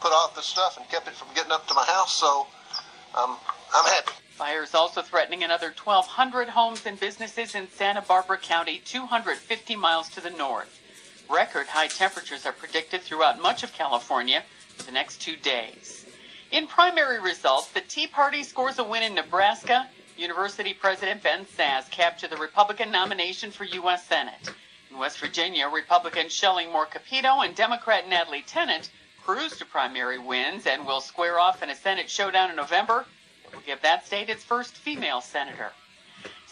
put off the stuff and kept it from getting up to my house. So um, I'm happy. Fires also threatening another 1,200 homes and businesses in Santa Barbara County, 250 miles to the north. Record high temperatures are predicted throughout much of California for the next two days. In primary results, the Tea Party scores a win in Nebraska. University President Ben Sasse captured the Republican nomination for U.S. Senate. In West Virginia, Republican Shelley Moore Capito and Democrat Natalie Tennant cruised to primary wins and will square off in a Senate showdown in November will give that state its first female senator.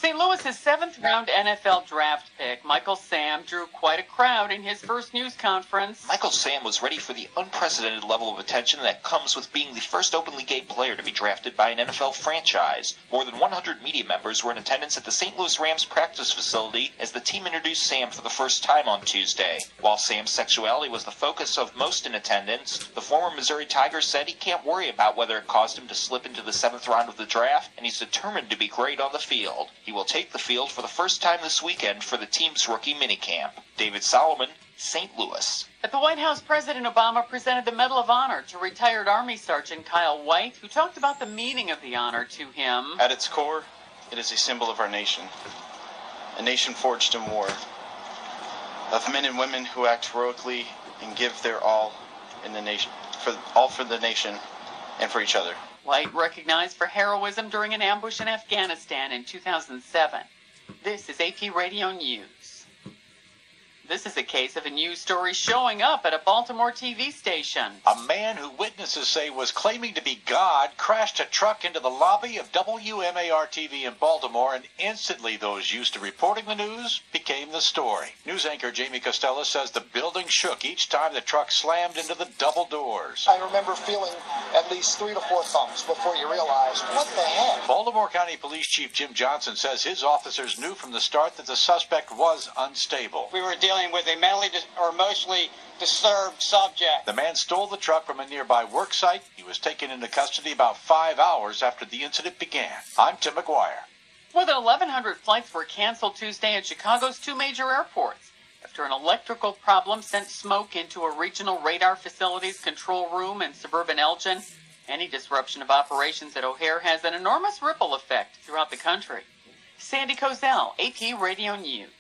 St. Louis's seventh round NFL draft pick, Michael Sam, drew quite a crowd in his first news conference. Michael Sam was ready for the unprecedented level of attention that comes with being the first openly gay player to be drafted by an NFL franchise. More than 100 media members were in attendance at the St. Louis Rams practice facility as the team introduced Sam for the first time on Tuesday. While Sam's sexuality was the focus of most in attendance, the former Missouri Tiger said he can't worry about whether it caused him to slip into the seventh round of the draft, and he's determined to be great on the field. He will take the field for the first time this weekend for the team's rookie minicamp. David Solomon, St. Louis. At the White House, President Obama presented the Medal of Honor to retired Army Sergeant Kyle White, who talked about the meaning of the honor to him. At its core, it is a symbol of our nation, a nation forged in war, of men and women who act heroically and give their all in the nation, for all for the nation and for each other. White recognized for heroism during an ambush in Afghanistan in 2007. This is AP Radio News. This is a case of a news story showing up at a Baltimore TV station. A man who witnesses say was claiming to be God crashed a truck into the lobby of WMAR TV in Baltimore, and instantly those used to reporting the news became the story. News anchor Jamie Costello says the building shook each time the truck slammed into the double doors. I remember feeling at least three to four thumps before you realized, what the heck? Baltimore County Police Chief Jim Johnson says his officers knew from the start that the suspect was unstable. We were dealing dealing with a mentally dis- or emotionally disturbed subject. The man stole the truck from a nearby work site. He was taken into custody about five hours after the incident began. I'm Tim McGuire. More than 1,100 flights were canceled Tuesday at Chicago's two major airports after an electrical problem sent smoke into a regional radar facility's control room in suburban Elgin. Any disruption of operations at O'Hare has an enormous ripple effect throughout the country. Sandy Kozel, AP Radio News.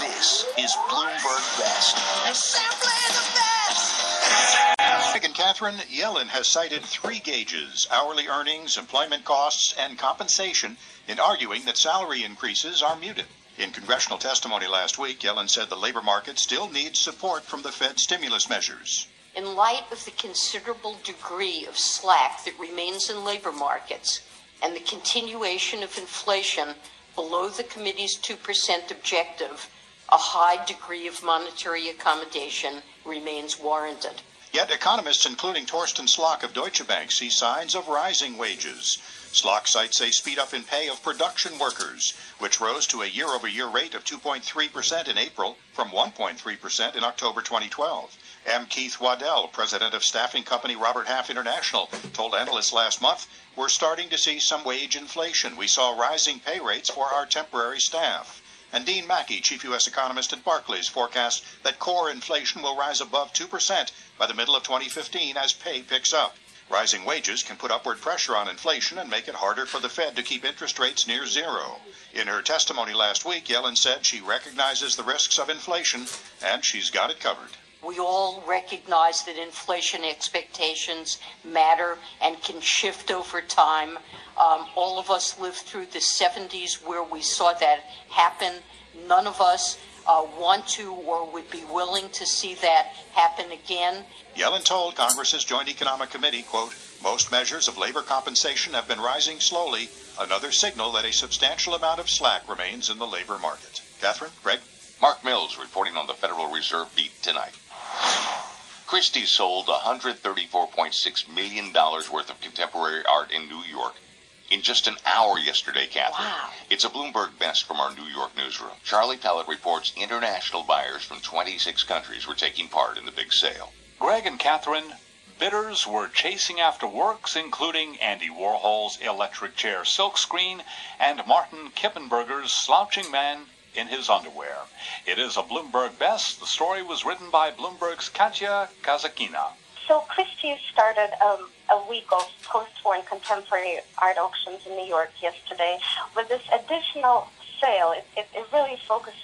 This is Bloomberg Best. And simply the best. And Catherine, Yellen has cited three gauges hourly earnings, employment costs, and compensation in arguing that salary increases are muted. In congressional testimony last week, Yellen said the labor market still needs support from the Fed stimulus measures. In light of the considerable degree of slack that remains in labor markets and the continuation of inflation below the committee's 2% objective, a high degree of monetary accommodation remains warranted. Yet economists, including Torsten Slok of Deutsche Bank, see signs of rising wages. Slok cites a speed up in pay of production workers, which rose to a year over year rate of 2.3% in April from 1.3% in October 2012. M. Keith Waddell, president of staffing company Robert Half International, told analysts last month, We're starting to see some wage inflation. We saw rising pay rates for our temporary staff. And Dean Maki, chief U.S. economist at Barclays, forecasts that core inflation will rise above 2% by the middle of 2015 as pay picks up. Rising wages can put upward pressure on inflation and make it harder for the Fed to keep interest rates near zero. In her testimony last week, Yellen said she recognizes the risks of inflation and she's got it covered. We all recognize that inflation expectations matter and can shift over time. Um, all of us lived through the 70s where we saw that happen. None of us uh, want to or would be willing to see that happen again. Yellen told Congress's Joint Economic Committee, quote, most measures of labor compensation have been rising slowly, another signal that a substantial amount of slack remains in the labor market. Catherine, Greg? Mark Mills reporting on the Federal Reserve beat tonight. Christie sold $134.6 million worth of contemporary art in New York in just an hour yesterday, Catherine. Wow. It's a Bloomberg best from our New York newsroom. Charlie Pellet reports international buyers from 26 countries were taking part in the big sale. Greg and Catherine, bidders were chasing after works including Andy Warhol's electric chair silkscreen and Martin Kippenberger's slouching man in his underwear. It is a Bloomberg best. The story was written by Bloomberg's Katya Kazakina. So Christie started um, a week of post-war and contemporary art auctions in New York yesterday with this additional sale. It, it, it really focused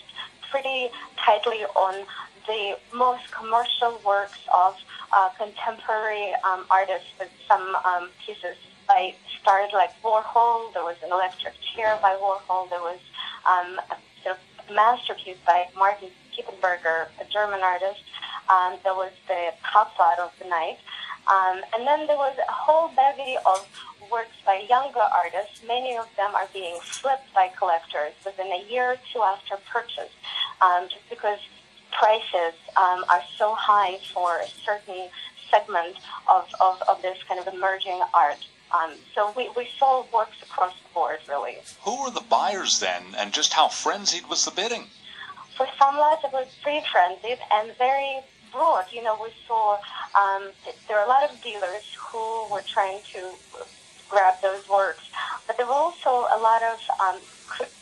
pretty tightly on the most commercial works of uh, contemporary um, artists with some um, pieces by stars like Warhol. There was an electric chair by Warhol. There was um, a masterpiece by Martin Kippenberger, a German artist. Um, there was the top thought of the night. Um, and then there was a whole bevy of works by younger artists. Many of them are being flipped by collectors within a year or two after purchase, um, just because prices um, are so high for certain segment of, of, of this kind of emerging art. Um, so we, we saw works across the board, really. Who were the buyers then, and just how frenzied was the bidding? For some lots, it was pretty frenzied and very broad. You know, we saw um, there are a lot of dealers who were trying to grab those works, but there were also a lot of um,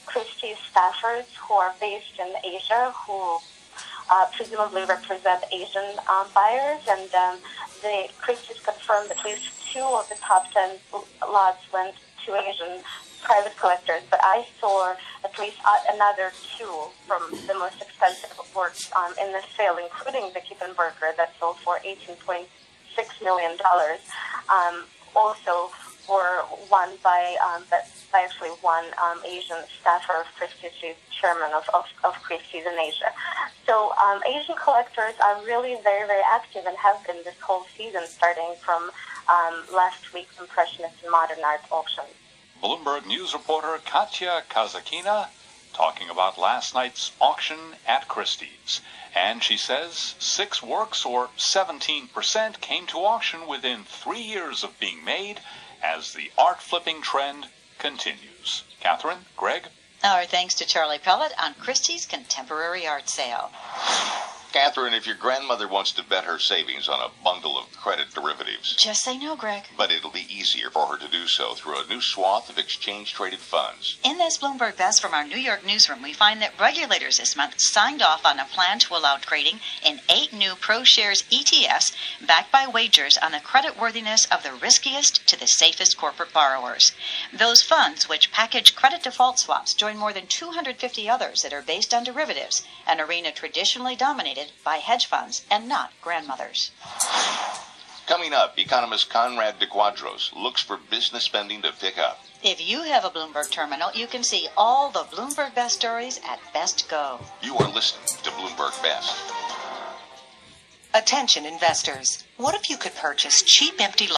Christie staffers who are based in Asia who uh, presumably represent Asian um, buyers, and um, the Christie's confirmed at least two of the top ten lots went to Asian private collectors, but I saw at least another two from the most expensive works um, in the sale, including the Kippenberger that sold for $18.6 million. Um, also were won by, um, by actually one um, Asian staffer of Christie's, chairman of, of, of Christie's in Asia. So um, Asian collectors are really very, very active and have been this whole season, starting from um, last week's Impressionist and Modern Art auction. Bloomberg News reporter Katya Kazakina talking about last night's auction at Christie's. And she says six works, or 17%, came to auction within three years of being made as the art flipping trend continues. Catherine, Greg? Our thanks to Charlie Pellet on Christie's Contemporary Art Sale. Catherine, if your grandmother wants to bet her savings on a bundle of credit derivatives, just say no, Greg. But it'll be easier for her to do so through a new swath of exchange traded funds. In this Bloomberg Best from our New York newsroom, we find that regulators this month signed off on a plan to allow trading in eight new ProShares ETFs backed by wagers on the creditworthiness of the riskiest to the safest corporate borrowers. Those funds, which package credit default swaps, join more than 250 others that are based on derivatives, an arena traditionally dominated by hedge funds and not grandmothers. Coming up, economist Conrad DeQuadros looks for business spending to pick up. If you have a Bloomberg terminal, you can see all the Bloomberg Best stories at Best Go. You are listening to Bloomberg Best. Attention investors. What if you could purchase cheap empty